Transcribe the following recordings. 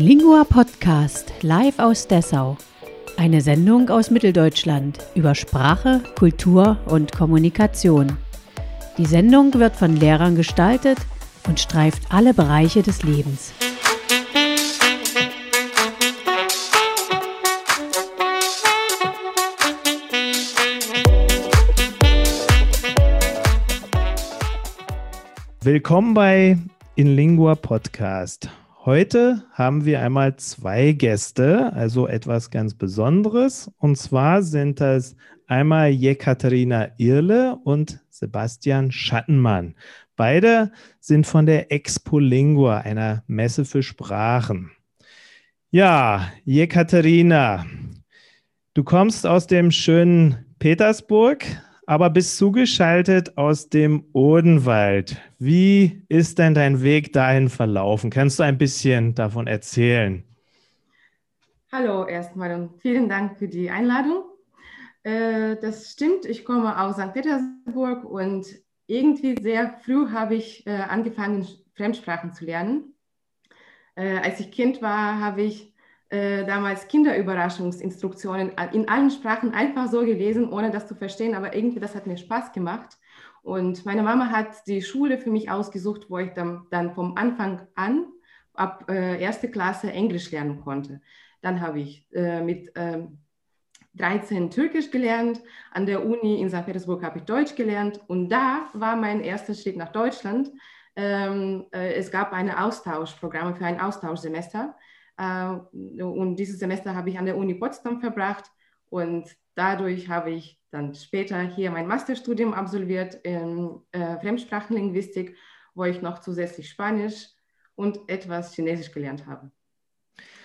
Lingua Podcast live aus Dessau. Eine Sendung aus Mitteldeutschland über Sprache, Kultur und Kommunikation. Die Sendung wird von Lehrern gestaltet und streift alle Bereiche des Lebens. Willkommen bei InLingua Podcast. Heute haben wir einmal zwei Gäste, also etwas ganz Besonderes. Und zwar sind das einmal Jekaterina Irle und Sebastian Schattenmann. Beide sind von der Expo Lingua, einer Messe für Sprachen. Ja, Jekaterina, du kommst aus dem schönen Petersburg, aber bist zugeschaltet aus dem Odenwald. Wie ist denn dein Weg dahin verlaufen? Kannst du ein bisschen davon erzählen? Hallo erstmal und vielen Dank für die Einladung. Äh, das stimmt, ich komme aus St. Petersburg und irgendwie sehr früh habe ich äh, angefangen, Fremdsprachen zu lernen. Äh, als ich Kind war, habe ich äh, damals Kinderüberraschungsinstruktionen in allen Sprachen einfach so gelesen, ohne das zu verstehen, aber irgendwie das hat mir Spaß gemacht. Und meine Mama hat die Schule für mich ausgesucht, wo ich dann, dann vom Anfang an ab äh, erste Klasse Englisch lernen konnte. Dann habe ich äh, mit äh, 13 Türkisch gelernt. An der Uni in St. Petersburg habe ich Deutsch gelernt. Und da war mein erster Schritt nach Deutschland. Ähm, äh, es gab ein Austauschprogramm für ein Austauschsemester. Äh, und dieses Semester habe ich an der Uni Potsdam verbracht und dadurch habe ich dann später hier mein Masterstudium absolviert in äh, Fremdsprachenlinguistik, wo ich noch zusätzlich Spanisch und etwas Chinesisch gelernt habe.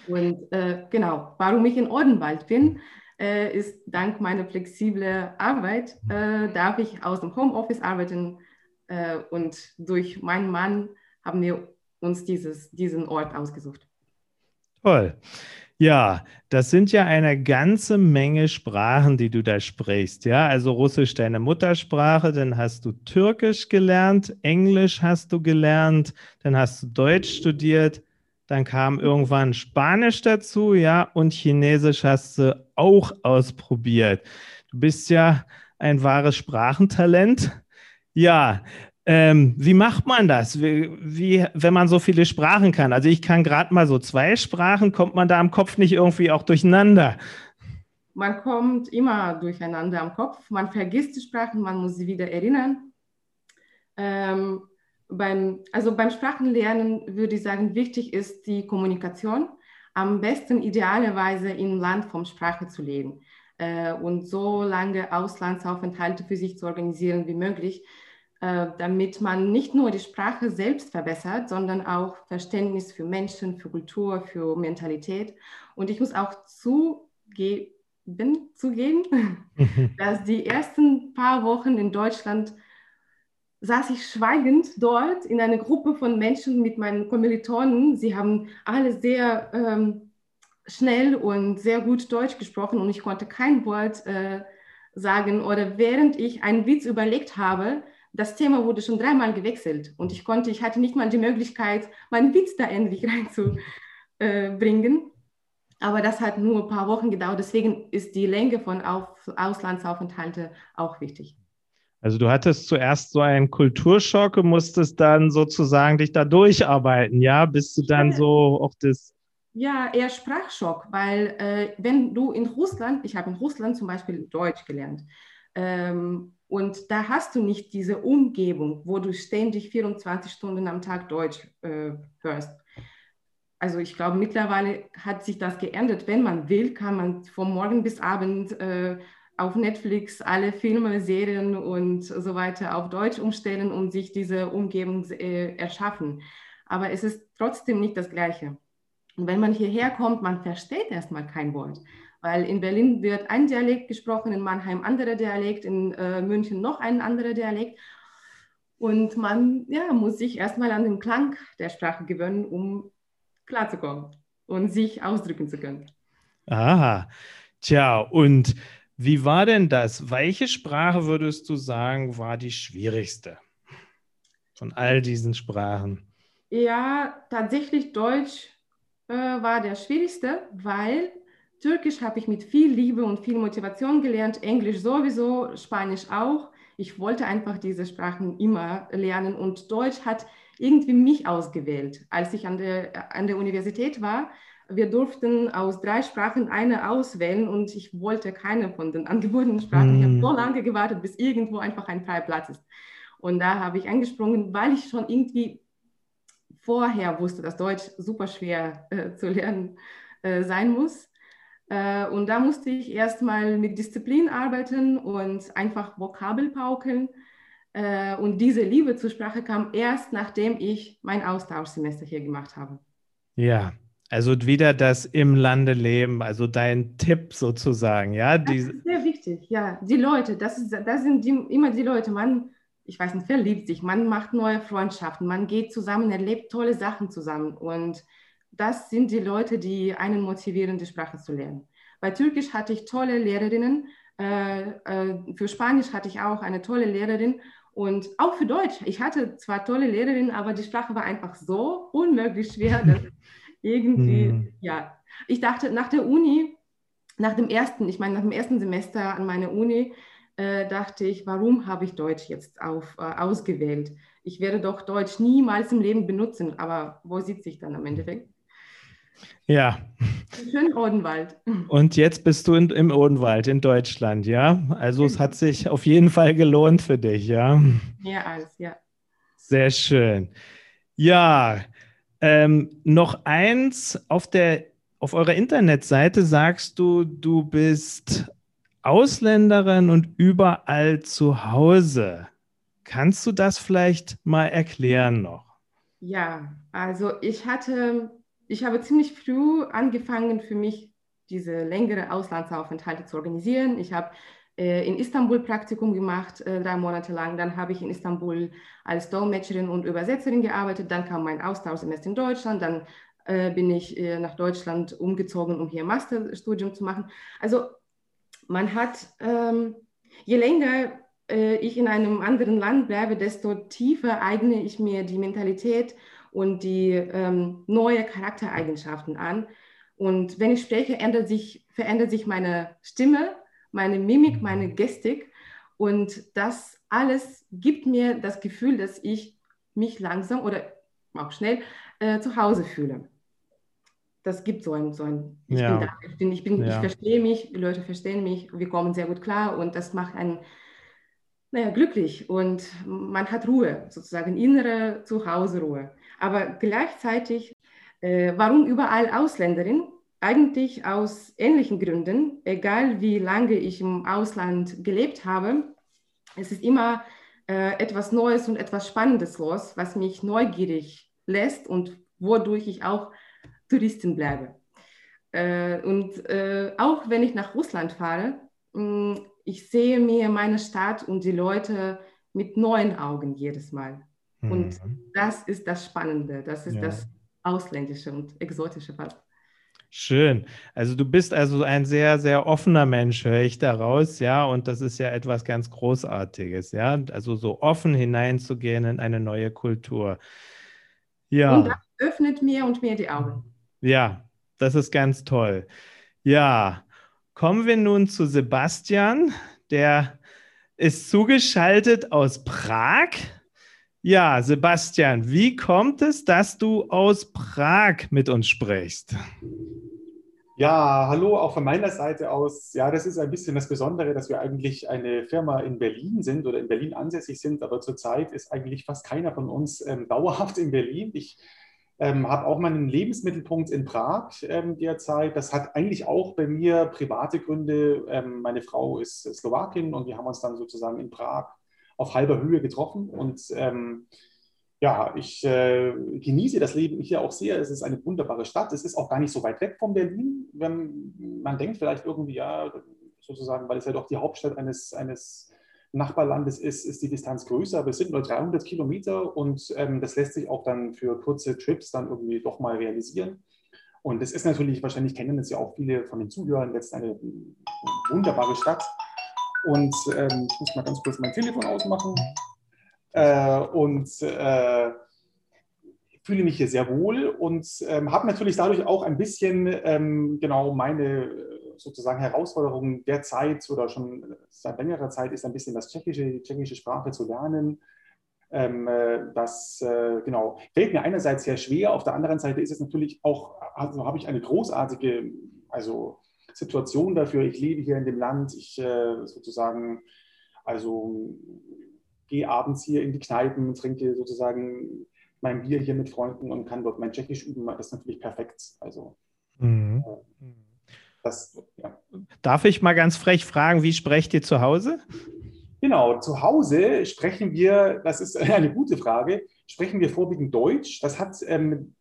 Und äh, genau, warum ich in Odenwald bin, äh, ist dank meiner flexiblen Arbeit, äh, darf ich aus dem Homeoffice arbeiten äh, und durch meinen Mann haben wir uns dieses, diesen Ort ausgesucht. Toll. Ja, das sind ja eine ganze Menge Sprachen, die du da sprichst. Ja, also Russisch deine Muttersprache, dann hast du Türkisch gelernt, Englisch hast du gelernt, dann hast du Deutsch studiert, dann kam irgendwann Spanisch dazu, ja, und Chinesisch hast du auch ausprobiert. Du bist ja ein wahres Sprachentalent. Ja, ähm, wie macht man das, wie, wie, wenn man so viele Sprachen kann? Also ich kann gerade mal so zwei Sprachen, kommt man da am Kopf nicht irgendwie auch durcheinander? Man kommt immer durcheinander am Kopf. Man vergisst die Sprachen, man muss sie wieder erinnern. Ähm, beim, also beim Sprachenlernen würde ich sagen, wichtig ist die Kommunikation. Am besten idealerweise im Land vom Sprache zu leben äh, und so lange Auslandsaufenthalte für sich zu organisieren wie möglich damit man nicht nur die Sprache selbst verbessert, sondern auch Verständnis für Menschen, für Kultur, für Mentalität. Und ich muss auch zugeben, zugeben dass die ersten paar Wochen in Deutschland saß ich schweigend dort in einer Gruppe von Menschen mit meinen Kommilitonen. Sie haben alle sehr ähm, schnell und sehr gut Deutsch gesprochen und ich konnte kein Wort äh, sagen. Oder während ich einen Witz überlegt habe, das Thema wurde schon dreimal gewechselt und ich konnte, ich hatte nicht mal die Möglichkeit, meinen Witz da endlich reinzubringen. Aber das hat nur ein paar Wochen gedauert. Deswegen ist die Länge von Auf Auslandsaufenthalte auch wichtig. Also du hattest zuerst so einen Kulturschock und musstest dann sozusagen dich da durcharbeiten, ja, bis du dann so auch das ja, eher Sprachschock, weil äh, wenn du in Russland, ich habe in Russland zum Beispiel Deutsch gelernt, ähm, und da hast du nicht diese Umgebung, wo du ständig 24 Stunden am Tag Deutsch äh, hörst. Also ich glaube, mittlerweile hat sich das geändert. Wenn man will, kann man von morgen bis abend äh, auf Netflix alle Filme, Serien und so weiter auf Deutsch umstellen und sich diese Umgebung äh, erschaffen. Aber es ist trotzdem nicht das Gleiche. Und wenn man hierher kommt, man versteht erstmal kein Wort weil in Berlin wird ein Dialekt gesprochen, in Mannheim anderer Dialekt, in äh, München noch ein anderer Dialekt. Und man ja, muss sich erstmal an den Klang der Sprache gewöhnen, um klarzukommen und sich ausdrücken zu können. Aha, tja, und wie war denn das? Welche Sprache würdest du sagen, war die schwierigste von all diesen Sprachen? Ja, tatsächlich Deutsch äh, war der schwierigste, weil Türkisch habe ich mit viel Liebe und viel Motivation gelernt, Englisch sowieso, Spanisch auch. Ich wollte einfach diese Sprachen immer lernen und Deutsch hat irgendwie mich ausgewählt. Als ich an der, an der Universität war, wir durften aus drei Sprachen eine auswählen und ich wollte keine von den angebotenen Sprachen. Mm. Ich habe so lange gewartet, bis irgendwo einfach ein freier Platz ist. Und da habe ich angesprungen, weil ich schon irgendwie vorher wusste, dass Deutsch super schwer äh, zu lernen äh, sein muss. Äh, und da musste ich erstmal mit Disziplin arbeiten und einfach Vokabel paukeln. Äh, und diese Liebe zur Sprache kam erst, nachdem ich mein Austauschsemester hier gemacht habe. Ja, also wieder das im Lande leben, also dein Tipp sozusagen, ja? Das ist sehr wichtig, ja. Die Leute, das, ist, das sind die, immer die Leute. Man, ich weiß nicht, verliebt sich, man macht neue Freundschaften, man geht zusammen, erlebt tolle Sachen zusammen. Und das sind die Leute, die einen motivieren, die Sprache zu lernen. Bei Türkisch hatte ich tolle Lehrerinnen, äh, äh, für Spanisch hatte ich auch eine tolle Lehrerin und auch für Deutsch. Ich hatte zwar tolle Lehrerinnen, aber die Sprache war einfach so unmöglich schwer, dass irgendwie, mhm. ja. Ich dachte, nach der Uni, nach dem ersten, ich meine, nach dem ersten Semester an meiner Uni, äh, dachte ich, warum habe ich Deutsch jetzt auf, äh, ausgewählt? Ich werde doch Deutsch niemals im Leben benutzen, aber wo sitze ich dann am Endeffekt? Ja. Schön Odenwald. Und jetzt bist du in, im Odenwald in Deutschland, ja? Also es hat sich auf jeden Fall gelohnt für dich, ja? Ja, alles, ja. Sehr schön. Ja, ähm, noch eins auf der auf eurer Internetseite sagst du, du bist Ausländerin und überall zu Hause. Kannst du das vielleicht mal erklären noch? Ja, also ich hatte ich habe ziemlich früh angefangen, für mich diese längere Auslandsaufenthalte zu organisieren. Ich habe äh, in Istanbul Praktikum gemacht, äh, drei Monate lang. Dann habe ich in Istanbul als Dolmetscherin und Übersetzerin gearbeitet. Dann kam mein Austauschsemester in Deutschland. Dann äh, bin ich nach Deutschland umgezogen, um hier Masterstudium zu machen. Also man hat, ähm, je länger ich in einem anderen Land bleibe, desto tiefer eigne ich mir die Mentalität und die ähm, neue Charaktereigenschaften an. Und wenn ich spreche, ändert sich, verändert sich meine Stimme, meine Mimik, meine Gestik. Und das alles gibt mir das Gefühl, dass ich mich langsam oder auch schnell äh, zu Hause fühle. Das gibt so ein, so ein ich ja. bin da, ich, bin, ich, bin, ja. ich verstehe mich, die Leute verstehen mich, wir kommen sehr gut klar und das macht einen naja, glücklich und man hat Ruhe, sozusagen innere Zuhause-Ruhe. Aber gleichzeitig, äh, warum überall Ausländerin? Eigentlich aus ähnlichen Gründen, egal wie lange ich im Ausland gelebt habe. Es ist immer äh, etwas Neues und etwas Spannendes los, was mich neugierig lässt und wodurch ich auch Touristin bleibe. Äh, und äh, auch wenn ich nach Russland fahre, mh, ich sehe mir meine Stadt und die Leute mit neuen Augen jedes Mal. Mhm. Und das ist das Spannende, das ist ja. das Ausländische und Exotische fast. Schön. Also du bist also ein sehr, sehr offener Mensch, höre ich daraus, ja, und das ist ja etwas ganz Großartiges, ja. Also so offen hineinzugehen in eine neue Kultur. Ja. Und das öffnet mir und mir die Augen. Ja, das ist ganz toll. Ja, kommen wir nun zu Sebastian, der ist zugeschaltet aus Prag. Ja, Sebastian, wie kommt es, dass du aus Prag mit uns sprichst? Ja, hallo, auch von meiner Seite aus. Ja, das ist ein bisschen das Besondere, dass wir eigentlich eine Firma in Berlin sind oder in Berlin ansässig sind, aber zurzeit ist eigentlich fast keiner von uns ähm, dauerhaft in Berlin. Ich ähm, habe auch meinen Lebensmittelpunkt in Prag ähm, derzeit. Das hat eigentlich auch bei mir private Gründe. Ähm, meine Frau ist Slowakin und wir haben uns dann sozusagen in Prag auf halber Höhe getroffen. Und ähm, ja, ich äh, genieße das Leben hier auch sehr. Es ist eine wunderbare Stadt. Es ist auch gar nicht so weit weg von Berlin. Wenn man denkt vielleicht irgendwie, ja, sozusagen, weil es ja doch die Hauptstadt eines, eines Nachbarlandes ist, ist die Distanz größer, aber es sind nur 300 Kilometer und ähm, das lässt sich auch dann für kurze Trips dann irgendwie doch mal realisieren. Und es ist natürlich, wahrscheinlich kennen es ja auch viele von den Zuhörern, jetzt eine wunderbare Stadt und ähm, ich muss mal ganz kurz mein Telefon ausmachen. Äh, und äh, fühle mich hier sehr wohl und ähm, habe natürlich dadurch auch ein bisschen ähm, genau meine sozusagen Herausforderung der Zeit oder schon seit längerer Zeit ist ein bisschen das Tschechische, die tschechische Sprache zu lernen. Ähm, äh, das äh, genau fällt mir einerseits sehr schwer, auf der anderen Seite ist es natürlich auch, also habe ich eine großartige also Situation dafür. Ich lebe hier in dem Land, ich äh, sozusagen, also gehe abends hier in die Kneipen, trinke sozusagen mein Bier hier mit Freunden und kann dort mein Tschechisch üben. Das ist natürlich perfekt. Also mhm. äh, das, ja. Darf ich mal ganz frech fragen, wie sprecht ihr zu Hause? Genau, zu Hause sprechen wir, das ist eine gute Frage, sprechen wir vorwiegend Deutsch. Das hat ähm,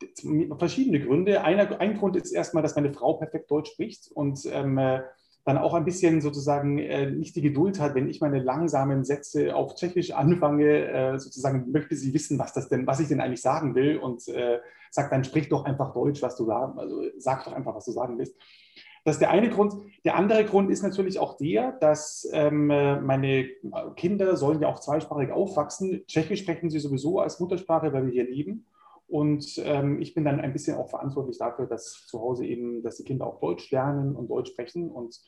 verschiedene Gründe. Einer, ein Grund ist erstmal, dass meine Frau perfekt Deutsch spricht und ähm, äh, dann auch ein bisschen sozusagen äh, nicht die Geduld hat, wenn ich meine langsamen Sätze auf Tschechisch anfange, äh, sozusagen möchte sie wissen, was das denn, was ich denn eigentlich sagen will und äh, sagt dann, sprich doch einfach Deutsch, was du sagen, also sag doch einfach, was du sagen willst. Das ist der eine Grund. Der andere Grund ist natürlich auch der, dass ähm, meine Kinder sollen ja auch zweisprachig aufwachsen. Tschechisch sprechen sie sowieso als Muttersprache, weil wir hier leben. Und ähm, ich bin dann ein bisschen auch verantwortlich dafür, dass zu Hause eben, dass die Kinder auch Deutsch lernen und Deutsch sprechen. Und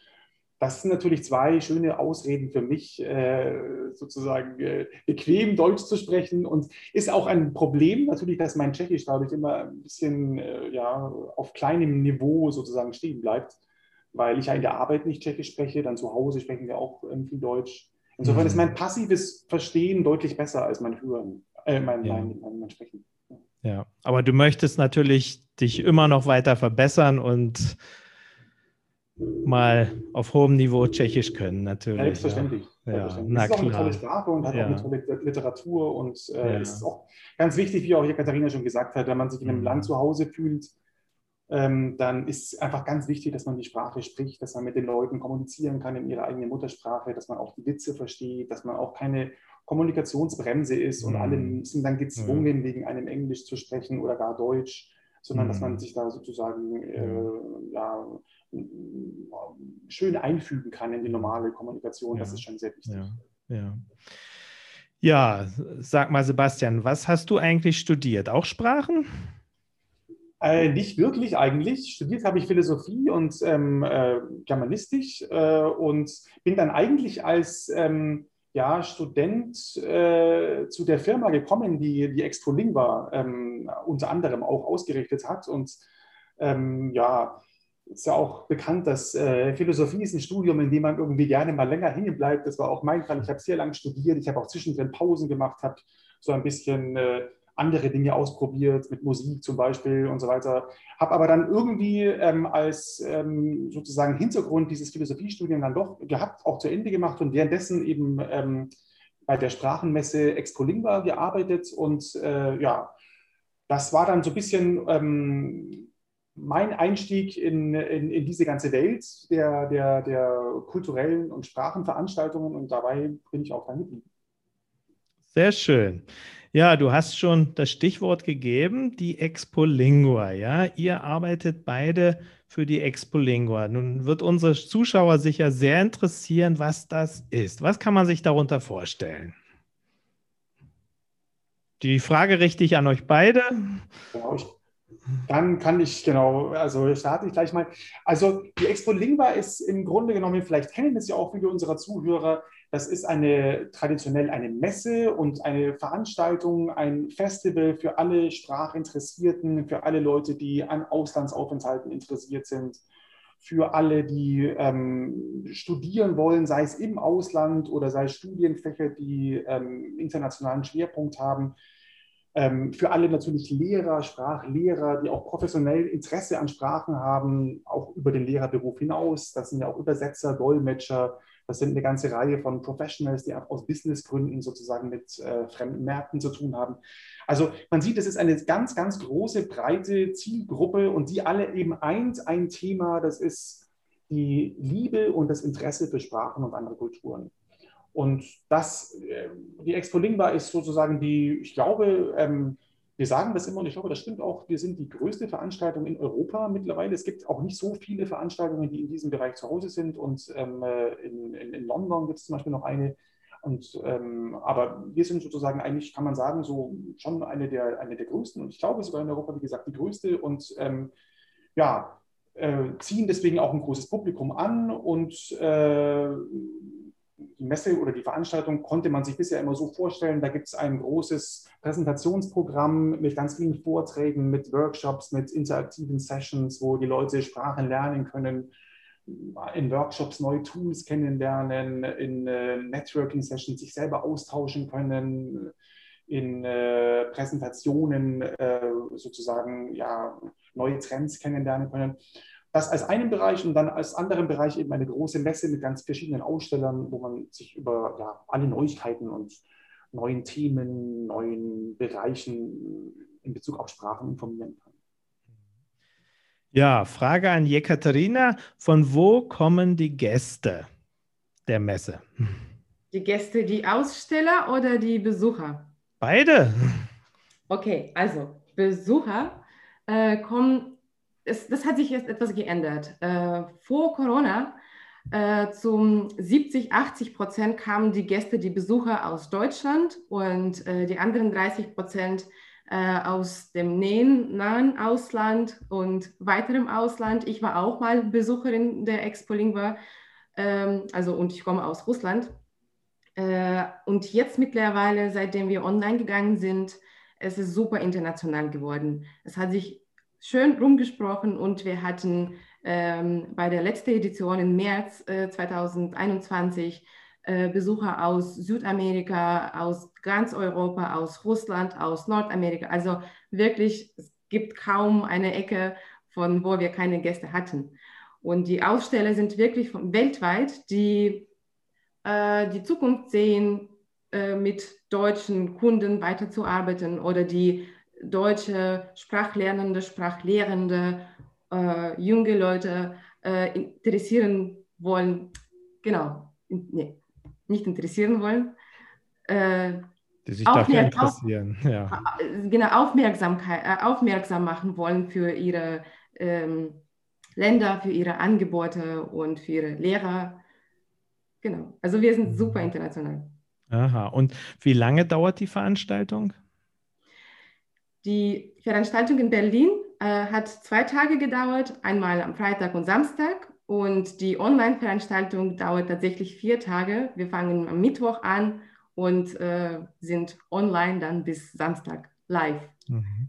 das sind natürlich zwei schöne Ausreden für mich, äh, sozusagen äh, bequem Deutsch zu sprechen. Und ist auch ein Problem natürlich, dass mein Tschechisch dadurch immer ein bisschen äh, ja, auf kleinem Niveau sozusagen stehen bleibt weil ich ja in der Arbeit nicht Tschechisch spreche, dann zu Hause sprechen wir auch viel Deutsch. Insofern mhm. ist mein passives Verstehen deutlich besser als mein Hören, äh, mein, ja. mein, mein, mein Sprechen. Ja, aber du möchtest natürlich dich immer noch weiter verbessern und mal auf hohem Niveau Tschechisch können, natürlich. Selbstverständlich. Ja. Selbstverständlich. Ja, es ist auch eine tolle Sprache und hat ja. auch eine tolle Literatur und äh, ja. es ist auch ganz wichtig, wie auch hier Katharina schon gesagt hat, wenn man sich in einem mhm. Land zu Hause fühlt, ähm, dann ist es einfach ganz wichtig, dass man die Sprache spricht, dass man mit den Leuten kommunizieren kann in ihrer eigenen Muttersprache, dass man auch die Witze versteht, dass man auch keine Kommunikationsbremse ist und mm. alle sind dann gezwungen, mm. wegen einem Englisch zu sprechen oder gar Deutsch, sondern mm. dass man mhm. sich da sozusagen äh, ja, schön einfügen kann in die normale Kommunikation. Ja. Das ist schon sehr wichtig. Ja. ja. Ja, sag mal, Sebastian, was hast du eigentlich studiert? Auch Sprachen? Äh, nicht wirklich eigentlich. Studiert habe ich Philosophie und ähm, äh, Germanistik äh, und bin dann eigentlich als ähm, ja, Student äh, zu der Firma gekommen, die die Extrolingua ähm, unter anderem auch ausgerichtet hat. Und ähm, ja, ist ja auch bekannt, dass äh, Philosophie ist ein Studium, in dem man irgendwie gerne mal länger hängen bleibt. Das war auch mein Fall. Ich habe sehr lange studiert. Ich habe auch zwischendrin Pausen gemacht, habe so ein bisschen äh, andere Dinge ausprobiert, mit Musik zum Beispiel und so weiter. Habe aber dann irgendwie ähm, als ähm, sozusagen Hintergrund dieses Philosophiestudium dann doch gehabt, auch zu Ende gemacht und währenddessen eben ähm, bei der Sprachenmesse Exprolingua gearbeitet. Und äh, ja, das war dann so ein bisschen ähm, mein Einstieg in, in, in, diese ganze Welt der, der, der kulturellen und Sprachenveranstaltungen und dabei bin ich auch dann geblieben. Sehr schön. Ja, du hast schon das Stichwort gegeben, die Expo Lingua. Ja, ihr arbeitet beide für die Expo Lingua. Nun wird unsere Zuschauer sicher sehr interessieren, was das ist. Was kann man sich darunter vorstellen? Die Frage richte ich an euch beide. Genau, ich, dann kann ich, genau, also starte ich gleich mal. Also die Expo Lingua ist im Grunde genommen, vielleicht kennen es ja auch viele unserer Zuhörer, das ist eine, traditionell eine Messe und eine Veranstaltung, ein Festival für alle Sprachinteressierten, für alle Leute, die an Auslandsaufenthalten interessiert sind, für alle, die ähm, studieren wollen, sei es im Ausland oder sei es Studienfächer, die ähm, internationalen Schwerpunkt haben. Ähm, für alle natürlich Lehrer, Sprachlehrer, die auch professionell Interesse an Sprachen haben, auch über den Lehrerberuf hinaus. Das sind ja auch Übersetzer, Dolmetscher, das sind eine ganze Reihe von Professionals, die auch aus Businessgründen sozusagen mit äh, fremden Märkten zu tun haben. Also man sieht, es ist eine ganz, ganz große, breite Zielgruppe und die alle eben eint ein Thema, das ist die Liebe und das Interesse für Sprachen und andere Kulturen. Und das, äh, die Expo Lingua ist sozusagen die, ich glaube, ähm, wir sagen das immer und ich hoffe, das stimmt auch. Wir sind die größte Veranstaltung in Europa mittlerweile. Es gibt auch nicht so viele Veranstaltungen, die in diesem Bereich zu Hause sind. Und ähm, äh, in, in, in, London gibt es zum Beispiel noch eine. Und, ähm, aber wir sind sozusagen eigentlich, kann man sagen, so schon eine der, eine der größten und ich glaube sogar in Europa, wie gesagt, die größte und ähm, ja, äh, ziehen deswegen auch ein großes Publikum an und äh, die Messe oder die Veranstaltung konnte man sich bisher immer so vorstellen, da gibt es ein großes Präsentationsprogramm mit ganz vielen Vorträgen, mit Workshops, mit interaktiven Sessions, wo die Leute Sprachen lernen können, in Workshops neue Tools kennenlernen, in äh, Networking-Sessions sich selber austauschen können, in äh, Präsentationen äh, sozusagen ja, neue Trends kennenlernen können. Das als einen Bereich und dann als anderen Bereich eben eine große Messe mit ganz verschiedenen Ausstellern, wo man sich über ja, alle Neuigkeiten und neuen Themen, neuen Bereichen in Bezug auf Sprachen informieren kann. Ja, Frage an Jekaterina. Von wo kommen die Gäste der Messe? Die Gäste, die Aussteller oder die Besucher? Beide. Okay, also Besucher äh, kommen es, das hat sich jetzt etwas geändert. Äh, vor Corona äh, zum 70, 80 Prozent kamen die Gäste, die Besucher aus Deutschland und äh, die anderen 30 Prozent äh, aus dem nähen, nahen Ausland und weiterem Ausland. Ich war auch mal Besucherin der Expo Lingua, ähm, also und ich komme aus Russland. Äh, und jetzt mittlerweile, seitdem wir online gegangen sind, es ist super international geworden. Es hat sich schön rumgesprochen und wir hatten ähm, bei der letzten Edition im März äh, 2021 äh, Besucher aus Südamerika, aus ganz Europa, aus Russland, aus Nordamerika. Also wirklich, es gibt kaum eine Ecke, von wo wir keine Gäste hatten. Und die Aussteller sind wirklich von, weltweit, die äh, die Zukunft sehen, äh, mit deutschen Kunden weiterzuarbeiten oder die deutsche Sprachlernende, Sprachlehrende, äh, junge Leute äh, interessieren wollen, genau, in, nee, nicht interessieren wollen. Äh, die sich dafür interessieren. Auf, ja. Äh, genau, Aufmerksamkeit, äh, aufmerksam machen wollen für ihre ähm, Länder, für ihre Angebote und für ihre Lehrer. Genau, also wir sind super mhm. international. Aha, und wie lange dauert die Veranstaltung? Die Veranstaltung in Berlin äh, hat zwei Tage gedauert, einmal am Freitag und Samstag. Und die Online-Veranstaltung dauert tatsächlich vier Tage. Wir fangen am Mittwoch an und äh, sind online dann bis Samstag live. Mhm.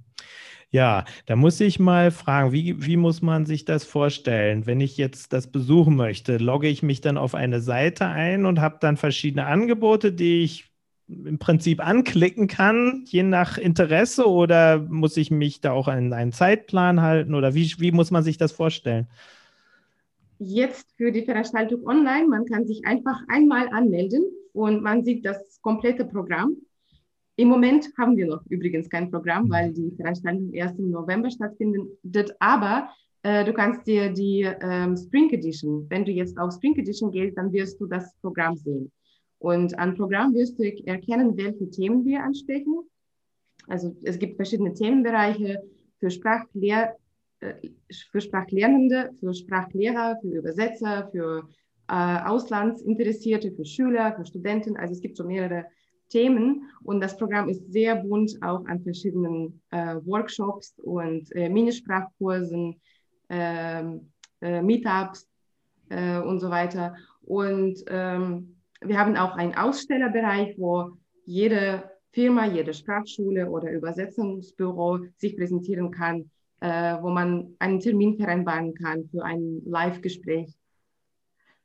Ja, da muss ich mal fragen, wie, wie muss man sich das vorstellen? Wenn ich jetzt das besuchen möchte, logge ich mich dann auf eine Seite ein und habe dann verschiedene Angebote, die ich im Prinzip anklicken kann, je nach Interesse, oder muss ich mich da auch an einen Zeitplan halten oder wie, wie muss man sich das vorstellen? Jetzt für die Veranstaltung online, man kann sich einfach einmal anmelden und man sieht das komplette Programm. Im Moment haben wir noch übrigens kein Programm, mhm. weil die Veranstaltung erst im November stattfindet, aber äh, du kannst dir die ähm, Spring Edition, wenn du jetzt auf Spring Edition gehst, dann wirst du das Programm sehen. Und an Programm wirst du erkennen, welche Themen wir ansprechen. Also es gibt verschiedene Themenbereiche für, Sprachlehr, äh, für Sprachlernende, für Sprachlehrer, für Übersetzer, für äh, Auslandsinteressierte, für Schüler, für Studenten. Also es gibt so mehrere Themen und das Programm ist sehr bunt auch an verschiedenen äh, Workshops und äh, Minisprachkursen, ähm, äh, Meetups äh, und so weiter. Und ähm, wir haben auch einen Ausstellerbereich, wo jede Firma, jede Sprachschule oder Übersetzungsbüro sich präsentieren kann, äh, wo man einen Termin vereinbaren kann für ein Live-Gespräch.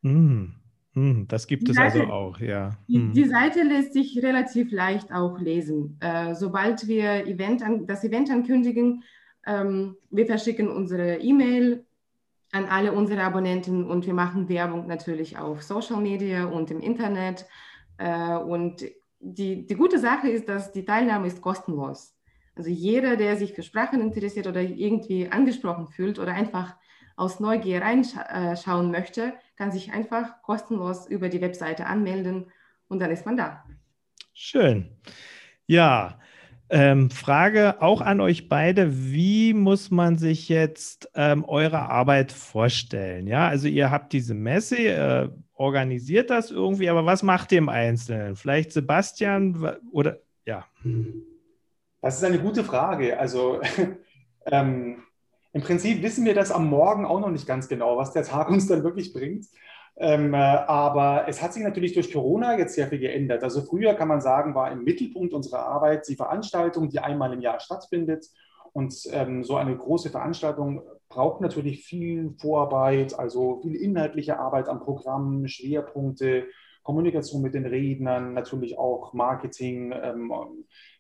Mm, mm, das gibt die es also Seite, also auch, ja. Die, mm. die, Seite lässt sich relativ leicht auch lesen. Äh, sobald wir Event an, das Event ankündigen, ähm, wir verschicken unsere E-Mail an alle unsere Abonnenten und wir machen Werbung natürlich auf Social Media und im Internet. Äh, und die, die gute Sache ist, dass die Teilnahme ist kostenlos. Also jeder, der sich für Sprachen interessiert oder irgendwie angesprochen fühlt oder einfach aus Neugier reinschauen möchte, kann sich einfach kostenlos über die Webseite anmelden und dann ist man da. Schön. Ja, Ähm, Frage auch an euch beide, wie muss man sich jetzt ähm, eure Arbeit vorstellen? Ja, also ihr habt diese Messe, äh, organisiert das irgendwie, aber was macht ihr im Einzelnen? Vielleicht Sebastian oder ja. Das ist eine gute Frage. Also ähm, im Prinzip wissen wir das am Morgen auch noch nicht ganz genau, was der Tag uns dann wirklich bringt. Ähm, äh, aber es hat sich natürlich durch Corona jetzt sehr viel geändert. Also früher kann man sagen, war im Mittelpunkt unserer Arbeit die Veranstaltung, die einmal im Jahr stattfindet. Und ähm, so eine große Veranstaltung braucht natürlich viel Vorarbeit, also viel inhaltliche Arbeit am Programm, Schwerpunkte, Kommunikation mit den Rednern, natürlich auch Marketing, ähm,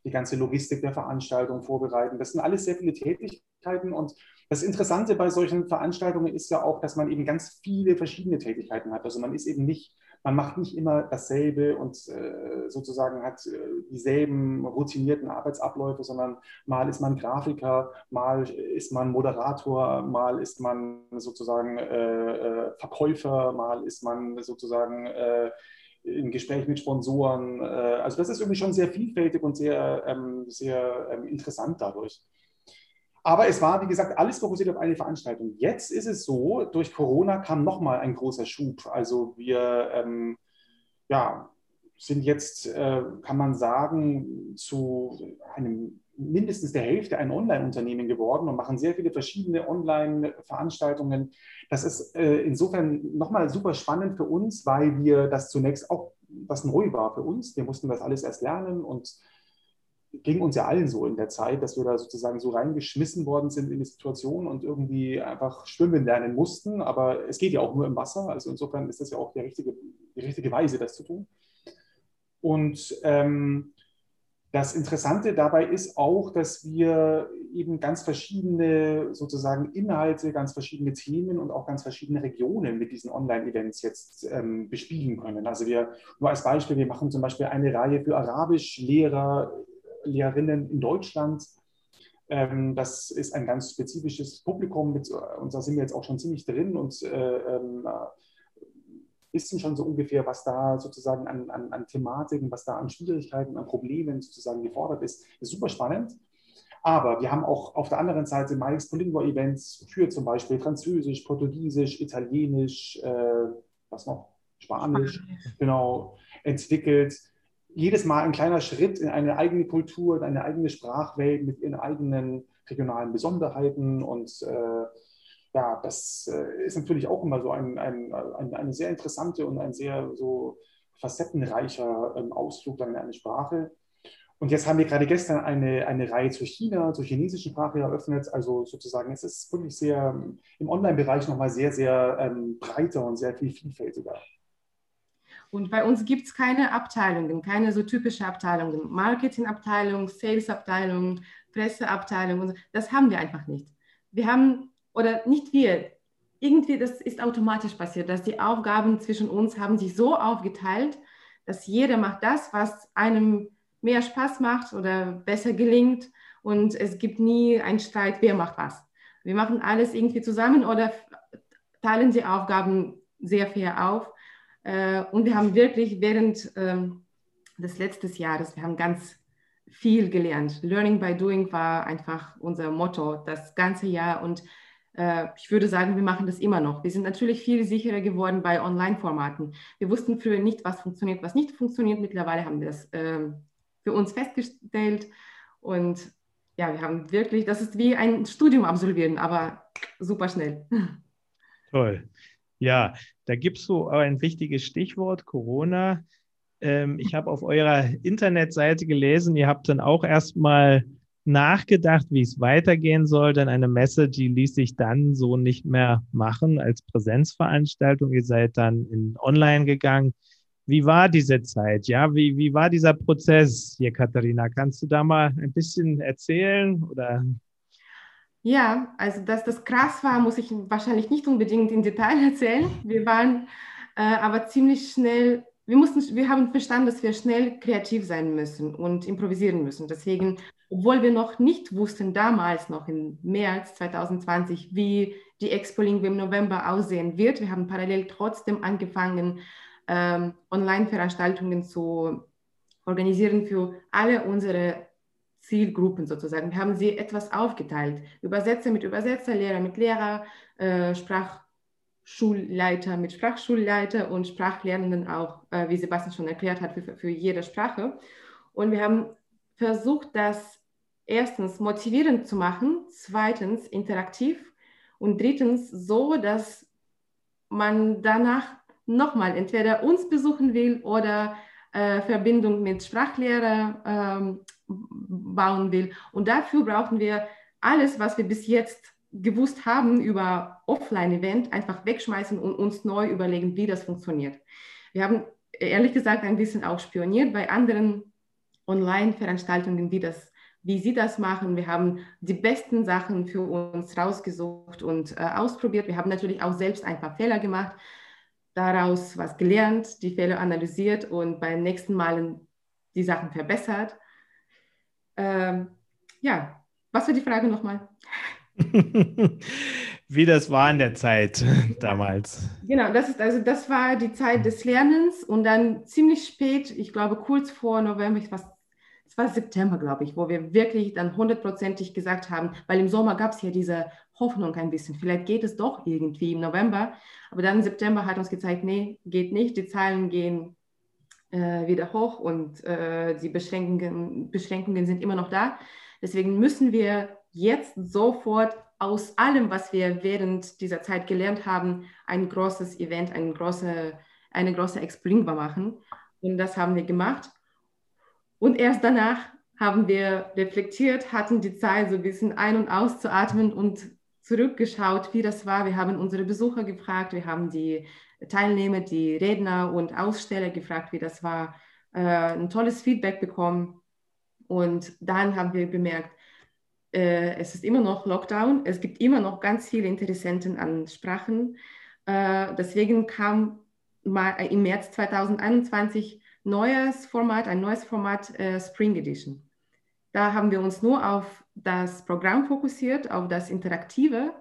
die ganze Logistik der Veranstaltung vorbereiten. Das sind alles sehr viele Tätigkeiten und das Interessante bei solchen Veranstaltungen ist ja auch, dass man eben ganz viele verschiedene Tätigkeiten hat. Also man ist eben nicht, man macht nicht immer dasselbe und äh, sozusagen hat äh, dieselben routinierten Arbeitsabläufe, sondern mal ist man Grafiker, mal ist man Moderator, mal ist man sozusagen äh, äh Verkäufer, mal ist man sozusagen äh, im Gespräch mit Sponsoren. Äh, also das ist irgendwie schon sehr vielfältig und sehr, ähm, sehr ähm, interessant dadurch. Aber es war, wie gesagt, alles fokussiert auf eine Veranstaltung. Jetzt ist es so, durch Corona kam nochmal ein großer Schub. Also wir ähm, ja, sind jetzt, äh, kann man sagen, zu einem mindestens der Hälfte ein Online-Unternehmen geworden und machen sehr viele verschiedene Online-Veranstaltungen. Das ist äh, insofern nochmal super spannend für uns, weil wir das zunächst auch was neu war für uns. Wir mussten das alles erst lernen und ging uns ja allen so in der Zeit, dass wir da sozusagen so reingeschmissen worden sind in die Situation und irgendwie einfach schwimmen lernen mussten. Aber es geht ja auch nur im Wasser. Also insofern ist das ja auch die richtige, die richtige Weise, das zu tun. Und ähm, das Interessante dabei ist auch, dass wir eben ganz verschiedene sozusagen Inhalte, ganz verschiedene Themen und auch ganz verschiedene Regionen mit diesen Online-Events jetzt ähm, bespielen können. Also wir, nur als Beispiel, wir machen zum Beispiel eine Reihe für Arabischlehrer Lehrerinnen in Deutschland. Ähm, das ist ein ganz spezifisches Publikum mit, und da sind wir jetzt auch schon ziemlich drin und äh, ähm, wissen schon so ungefähr, was da sozusagen an, an, an Thematiken, was da an Schwierigkeiten, an Problemen sozusagen gefordert ist. Das ist super spannend. Aber wir haben auch auf der anderen Seite Mike's Polingua Events für zum Beispiel Französisch, Portugiesisch, Italienisch, äh, was noch? Spanisch, Spanisch, genau, entwickelt jedes Mal ein kleiner Schritt in eine eigene Kultur, in eine eigene Sprachwelt mit ihren eigenen regionalen Besonderheiten. Und äh, ja, das äh, ist natürlich auch immer so ein, ein, ein, eine sehr interessante und ein sehr so facettenreicher ähm, Ausflug dann in eine Sprache. Und jetzt haben wir gerade gestern eine, eine Reihe zur China, zur chinesischen Sprache eröffnet. Also sozusagen, es ist wirklich sehr im Online-Bereich nochmal sehr, sehr ähm, breiter und sehr viel vielfältiger. Und bei uns gibt es keine Abteilungen, keine so typische Abteilungen. Marketingabteilung, Salesabteilung, Presseabteilung, das haben wir einfach nicht. Wir haben, oder nicht wir, irgendwie, das ist automatisch passiert, dass die Aufgaben zwischen uns haben sich so aufgeteilt, dass jeder macht das, was einem mehr Spaß macht oder besser gelingt und es gibt nie einen Streit, wer macht was. Wir machen alles irgendwie zusammen oder teilen die Aufgaben sehr fair auf und wir haben wirklich während ähm, des letzten Jahres, wir haben ganz viel gelernt. Learning by Doing war einfach unser Motto das ganze Jahr und äh, ich würde sagen, wir machen das immer noch. Wir sind natürlich viel sicherer geworden bei Online-Formaten. Wir wussten früher nicht, was funktioniert, was nicht funktioniert. Mittlerweile haben wir das ähm, für uns festgestellt und ja, wir haben wirklich, das ist wie ein Studium absolvieren, aber super schnell. Toll. Ja, da gibst du ein wichtiges Stichwort, Corona. Ähm, ich habe auf eurer Internetseite gelesen, ihr habt dann auch erstmal nachgedacht, wie es weitergehen soll. Denn eine Messe, die ließ sich dann so nicht mehr machen als Präsenzveranstaltung. Ihr seid dann in Online gegangen. Wie war diese Zeit? Ja, wie, wie war dieser Prozess hier, Katharina? Kannst du da mal ein bisschen erzählen oder ja, also dass das krass war, muss ich wahrscheinlich nicht unbedingt im Detail erzählen. Wir waren äh, aber ziemlich schnell, wir, mussten, wir haben verstanden, dass wir schnell kreativ sein müssen und improvisieren müssen. Deswegen, obwohl wir noch nicht wussten, damals noch im März 2020, wie die Expo Lingua im November aussehen wird, wir haben parallel trotzdem angefangen, ähm, Online-Veranstaltungen zu organisieren für alle unsere Zielgruppen sozusagen. Wir haben sie etwas aufgeteilt. Übersetzer mit Übersetzer, Lehrer mit Lehrer, äh, Sprachschulleiter mit Sprachschulleiter und Sprachlernenden auch, äh, wie Sebastian schon erklärt hat, für, für jede Sprache. Und wir haben versucht, das erstens motivierend zu machen, zweitens interaktiv und drittens so, dass man danach nochmal entweder uns besuchen will oder äh, Verbindung mit Sprachlehrer ähm, bauen will. Und dafür brauchen wir alles, was wir bis jetzt gewusst haben über Offline-Event, einfach wegschmeißen und uns neu überlegen, wie das funktioniert. Wir haben ehrlich gesagt ein bisschen auch spioniert bei anderen Online-Veranstaltungen, wie wie sie das machen. Wir haben die besten Sachen für uns rausgesucht und äh, ausprobiert. Wir haben natürlich auch selbst ein paar Fehler gemacht, daraus was gelernt, die Fehler analysiert und beim nächsten Mal die Sachen verbessert. Ähm, ja, was war die Frage nochmal? Wie das war in der Zeit damals. Genau, das ist also das war die Zeit des Lernens und dann ziemlich spät, ich glaube kurz vor November, ich weiß es war September, glaube ich, wo wir wirklich dann hundertprozentig gesagt haben, weil im Sommer gab es ja diese Hoffnung ein bisschen, vielleicht geht es doch irgendwie im November, aber dann im September hat uns gezeigt, nee, geht nicht, die Zahlen gehen äh, wieder hoch und äh, die Beschränkungen, Beschränkungen sind immer noch da. Deswegen müssen wir jetzt sofort aus allem, was wir während dieser Zeit gelernt haben, ein großes Event, ein große, eine große Expringbar machen. Und das haben wir gemacht. Und erst danach haben wir reflektiert, hatten die Zeit, so ein bisschen ein- und auszuatmen und zurückgeschaut, wie das war. Wir haben unsere Besucher gefragt, wir haben die Teilnehmer, die Redner und Aussteller gefragt, wie das war. Äh, ein tolles Feedback bekommen. Und dann haben wir bemerkt, äh, es ist immer noch Lockdown, es gibt immer noch ganz viele Interessenten an Sprachen. Äh, deswegen kam mal im März 2021 neues Format, ein neues Format äh, Spring Edition. Da haben wir uns nur auf das Programm fokussiert, auf das Interaktive.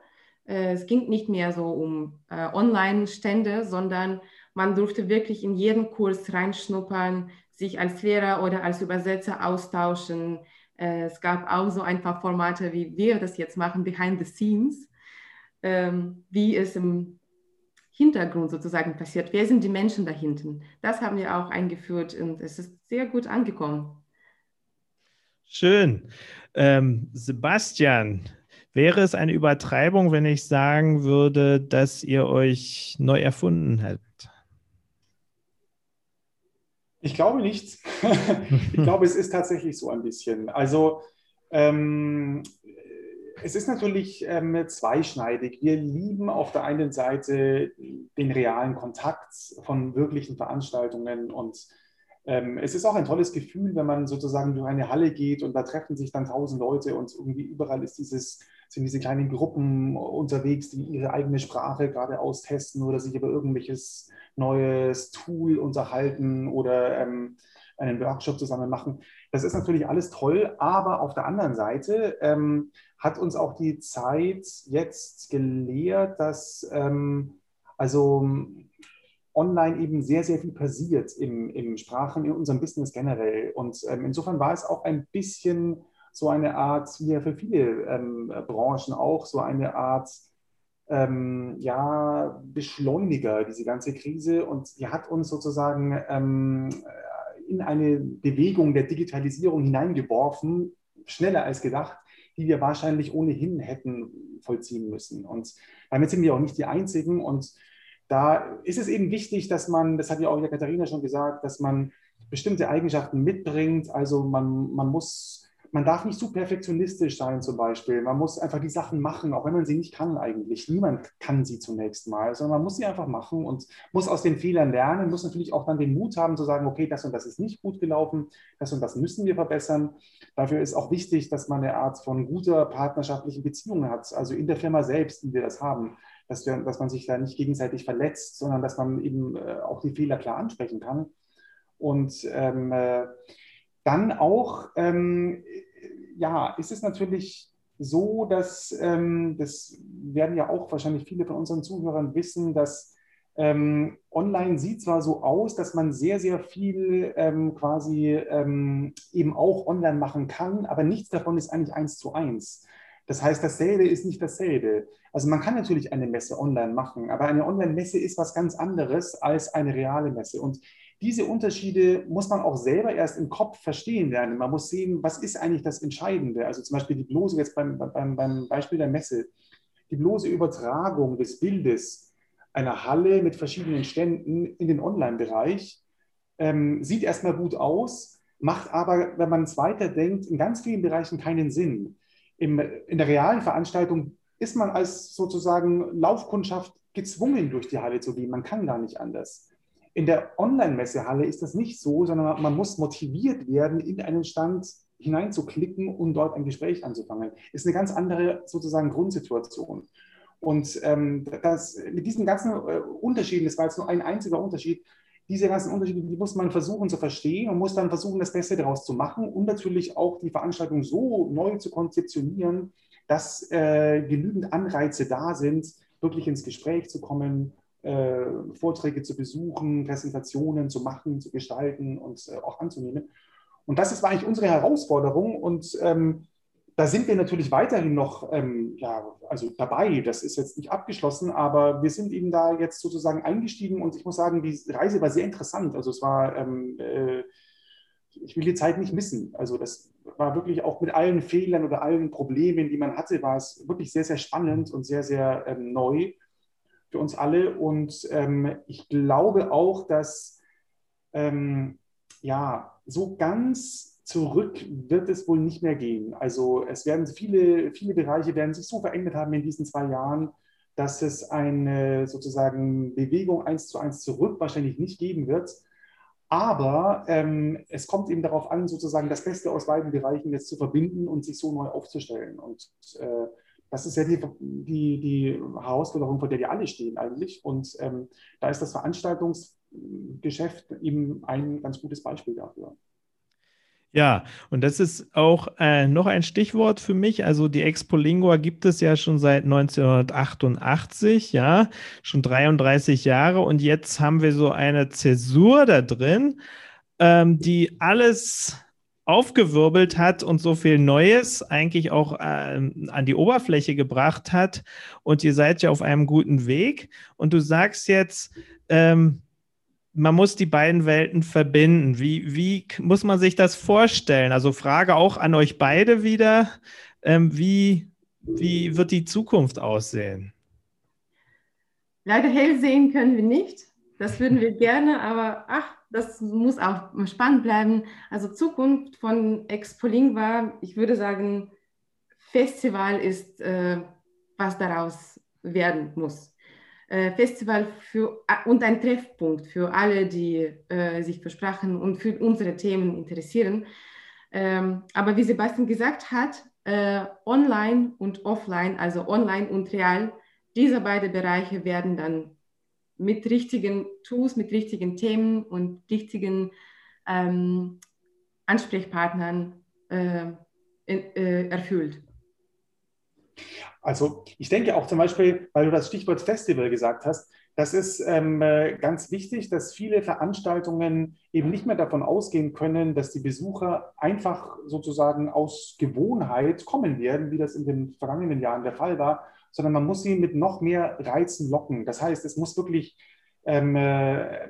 Äh, es ging nicht mehr so um äh, Online-Stände, sondern man durfte wirklich in jeden Kurs reinschnuppern, sich als Lehrer oder als Übersetzer austauschen. Äh, es gab auch so ein paar Formate, wie wir das jetzt machen, behind the scenes, ähm, wie es im Hintergrund sozusagen passiert. Wer sind die Menschen dahinter? Das haben wir auch eingeführt und es ist sehr gut angekommen. Schön. Ähm, Sebastian, wäre es eine Übertreibung, wenn ich sagen würde, dass ihr euch neu erfunden habt? Ich glaube nicht. ich glaube, es ist tatsächlich so ein bisschen. Also ähm, es ist natürlich ähm, zweischneidig. Wir lieben auf der einen Seite den realen Kontakt von wirklichen Veranstaltungen und ähm, es ist auch ein tolles Gefühl, wenn man sozusagen durch eine Halle geht und da treffen sich dann tausend Leute und irgendwie überall ist dieses, sind diese kleinen Gruppen unterwegs, die ihre eigene Sprache gerade austesten oder sich über irgendwelches neues Tool unterhalten oder ähm, einen Workshop zusammen machen. Das ist natürlich alles toll, aber auf der anderen Seite ähm, hat uns auch die Zeit jetzt gelehrt, dass ähm, also online eben sehr, sehr viel passiert im, im Sprachen, in unserem Business generell. Und ähm, insofern war es auch ein bisschen so eine Art, wie ja für viele ähm, Branchen auch, so eine Art ähm, ja, Beschleuniger, diese ganze Krise. Und die hat uns sozusagen ähm, in eine Bewegung der Digitalisierung hineingeworfen, schneller als gedacht die wir wahrscheinlich ohnehin hätten vollziehen müssen. Und damit sind wir auch nicht die Einzigen. Und da ist es eben wichtig, dass man, das hat ja auch Katharina schon gesagt, dass man bestimmte Eigenschaften mitbringt. Also man, man muss man darf nicht zu perfektionistisch sein zum Beispiel. Man muss einfach die Sachen machen, auch wenn man sie nicht kann eigentlich. Niemand kann sie zunächst mal, sondern man muss sie einfach machen und muss aus den Fehlern lernen, muss natürlich auch dann den Mut haben zu sagen, okay, das und das ist nicht gut gelaufen, das und das müssen wir verbessern. Dafür ist auch wichtig, dass man eine Art von guter partnerschaftlichen Beziehung hat, also in der Firma selbst, wie wir das haben. Dass, wir, dass man sich da nicht gegenseitig verletzt, sondern dass man eben äh, auch die Fehler klar ansprechen kann. Und ähm, äh, dann auch, ähm, ja, ist es natürlich so, dass, ähm, das werden ja auch wahrscheinlich viele von unseren Zuhörern wissen, dass ähm, online sieht zwar so aus, dass man sehr, sehr viel ähm, quasi ähm, eben auch online machen kann, aber nichts davon ist eigentlich eins zu eins. Das heißt, dasselbe ist nicht dasselbe. Also man kann natürlich eine Messe online machen, aber eine Online-Messe ist was ganz anderes als eine reale Messe. Und diese Unterschiede muss man auch selber erst im Kopf verstehen lernen. Man muss sehen, was ist eigentlich das Entscheidende. Also zum Beispiel die bloße, jetzt beim, beim, beim Beispiel der Messe, die bloße Übertragung des Bildes einer Halle mit verschiedenen Ständen in den Online-Bereich ähm, sieht erstmal gut aus, macht aber, wenn man es weiterdenkt, in ganz vielen Bereichen keinen Sinn. Im, in der realen Veranstaltung ist man als sozusagen Laufkundschaft gezwungen, durch die Halle zu gehen. Man kann gar nicht anders. In der Online-Messehalle ist das nicht so, sondern man muss motiviert werden, in einen Stand hineinzuklicken und dort ein Gespräch anzufangen. Ist eine ganz andere sozusagen Grundsituation. Und ähm, das, mit diesen ganzen äh, Unterschieden, das war jetzt nur ein einziger Unterschied, diese ganzen Unterschiede, die muss man versuchen zu verstehen und muss dann versuchen, das Beste daraus zu machen und natürlich auch die Veranstaltung so neu zu konzeptionieren, dass äh, genügend Anreize da sind, wirklich ins Gespräch zu kommen, äh, Vorträge zu besuchen, Präsentationen zu machen, zu gestalten und äh, auch anzunehmen. Und das ist eigentlich unsere Herausforderung und ähm, da sind wir natürlich weiterhin noch ähm, ja, also dabei. Das ist jetzt nicht abgeschlossen, aber wir sind eben da jetzt sozusagen eingestiegen und ich muss sagen, die Reise war sehr interessant. Also es war, ähm, äh, ich will die Zeit nicht missen. Also das war wirklich auch mit allen Fehlern oder allen Problemen, die man hatte, war es wirklich sehr, sehr spannend und sehr, sehr ähm, neu für uns alle. Und ähm, ich glaube auch, dass ähm, ja, so ganz zurück wird es wohl nicht mehr gehen. Also es werden viele, viele Bereiche werden sich so verändert haben in diesen zwei Jahren, dass es eine sozusagen Bewegung eins zu eins zurück wahrscheinlich nicht geben wird. Aber ähm, es kommt eben darauf an, sozusagen das Beste aus beiden Bereichen jetzt zu verbinden und sich so neu aufzustellen. Und äh, das ist ja die, die, die Herausforderung, vor der wir alle stehen eigentlich. Und ähm, da ist das Veranstaltungsgeschäft eben ein ganz gutes Beispiel dafür. Ja, und das ist auch äh, noch ein Stichwort für mich. Also die Expo Lingua gibt es ja schon seit 1988, ja, schon 33 Jahre. Und jetzt haben wir so eine Zäsur da drin, ähm, die alles aufgewirbelt hat und so viel Neues eigentlich auch ähm, an die Oberfläche gebracht hat. Und ihr seid ja auf einem guten Weg. Und du sagst jetzt, ähm, man muss die beiden Welten verbinden. Wie, wie muss man sich das vorstellen? Also Frage auch an euch beide wieder. Ähm, wie, wie wird die Zukunft aussehen? Leider hell sehen können wir nicht. Das würden wir gerne, aber ach, das muss auch spannend bleiben. Also Zukunft von Expolingua, ich würde sagen, Festival ist, äh, was daraus werden muss. Äh, Festival für, äh, und ein Treffpunkt für alle, die äh, sich für Sprachen und für unsere Themen interessieren. Ähm, aber wie Sebastian gesagt hat, äh, online und offline, also online und real, diese beiden Bereiche werden dann mit richtigen Tools, mit richtigen Themen und richtigen ähm, Ansprechpartnern äh, äh, erfüllt. Also ich denke auch zum Beispiel, weil du das Stichwort Festival gesagt hast, das ist ähm, äh, ganz wichtig, dass viele Veranstaltungen eben nicht mehr davon ausgehen können, dass die Besucher einfach sozusagen aus Gewohnheit kommen werden, wie das in den vergangenen Jahren der Fall war, sondern man muss sie mit noch mehr Reizen locken. Das heißt, es muss wirklich ähm, äh,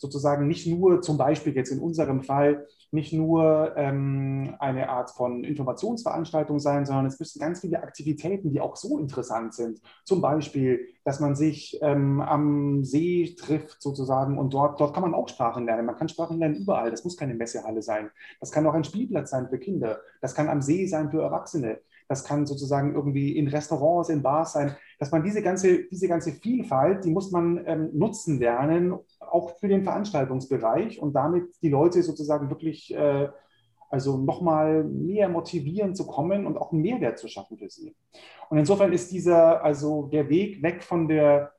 sozusagen nicht nur zum Beispiel jetzt in unserem Fall nicht nur ähm, eine Art von Informationsveranstaltung sein, sondern es müssen ganz viele Aktivitäten, die auch so interessant sind. Zum Beispiel, dass man sich ähm, am See trifft sozusagen und dort, dort kann man auch Sprachen lernen. Man kann Sprachen lernen überall. Das muss keine Messehalle sein. Das kann auch ein Spielplatz sein für Kinder. Das kann am See sein für Erwachsene. Das kann sozusagen irgendwie in Restaurants, in Bars sein. Dass man diese ganze, diese ganze Vielfalt, die muss man ähm, nutzen lernen, auch für den Veranstaltungsbereich und damit die Leute sozusagen wirklich äh, also nochmal mehr motivieren zu kommen und auch einen Mehrwert zu schaffen für sie. Und insofern ist dieser, also der Weg weg von der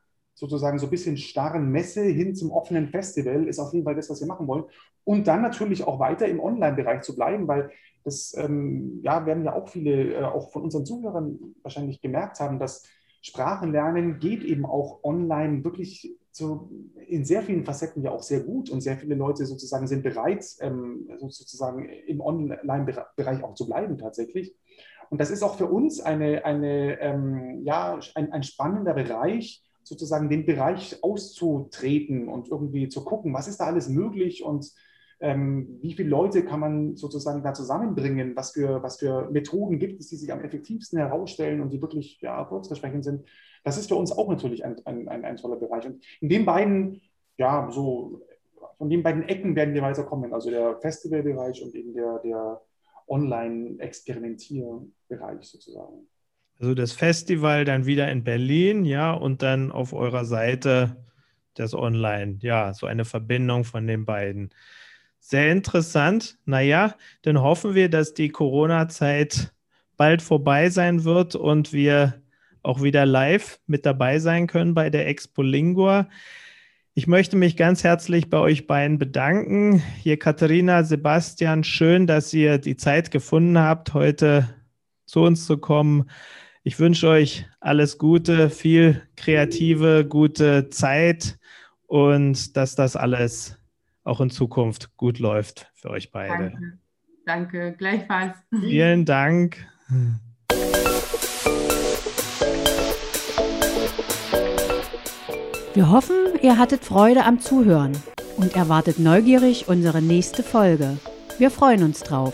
sozusagen so ein bisschen starren Messe hin zum offenen Festival ist auf jeden Fall das, was wir machen wollen. Und dann natürlich auch weiter im Online-Bereich zu bleiben, weil das ähm, ja, werden ja auch viele, äh, auch von unseren Zuhörern wahrscheinlich gemerkt haben, dass Sprachenlernen geht eben auch online wirklich so in sehr vielen Facetten ja auch sehr gut und sehr viele Leute sozusagen sind bereit, ähm, sozusagen im Online-Bereich auch zu bleiben tatsächlich. Und das ist auch für uns eine, eine, ähm, ja, ein, ein spannender Bereich, sozusagen den Bereich auszutreten und irgendwie zu gucken, was ist da alles möglich und ähm, wie viele Leute kann man sozusagen da zusammenbringen, was für, was für Methoden gibt es, die sich am effektivsten herausstellen und die wirklich ja, erfolgsversprechend sind. Das ist für uns auch natürlich ein, ein, ein, ein toller Bereich. Und in den beiden, ja, so von den beiden Ecken werden wir weiterkommen, also der Festivalbereich und eben der, der Online-Experimentierbereich sozusagen. Also das Festival dann wieder in Berlin, ja, und dann auf eurer Seite das Online, ja, so eine Verbindung von den beiden. Sehr interessant. Naja, dann hoffen wir, dass die Corona-Zeit bald vorbei sein wird und wir auch wieder live mit dabei sein können bei der Expo Lingua. Ich möchte mich ganz herzlich bei euch beiden bedanken. Hier Katharina, Sebastian, schön, dass ihr die Zeit gefunden habt, heute zu uns zu kommen. Ich wünsche euch alles Gute, viel kreative, gute Zeit und dass das alles auch in Zukunft gut läuft für euch beide. Danke, Danke. gleichfalls. Vielen Dank. Wir hoffen, ihr hattet Freude am Zuhören und erwartet neugierig unsere nächste Folge. Wir freuen uns drauf.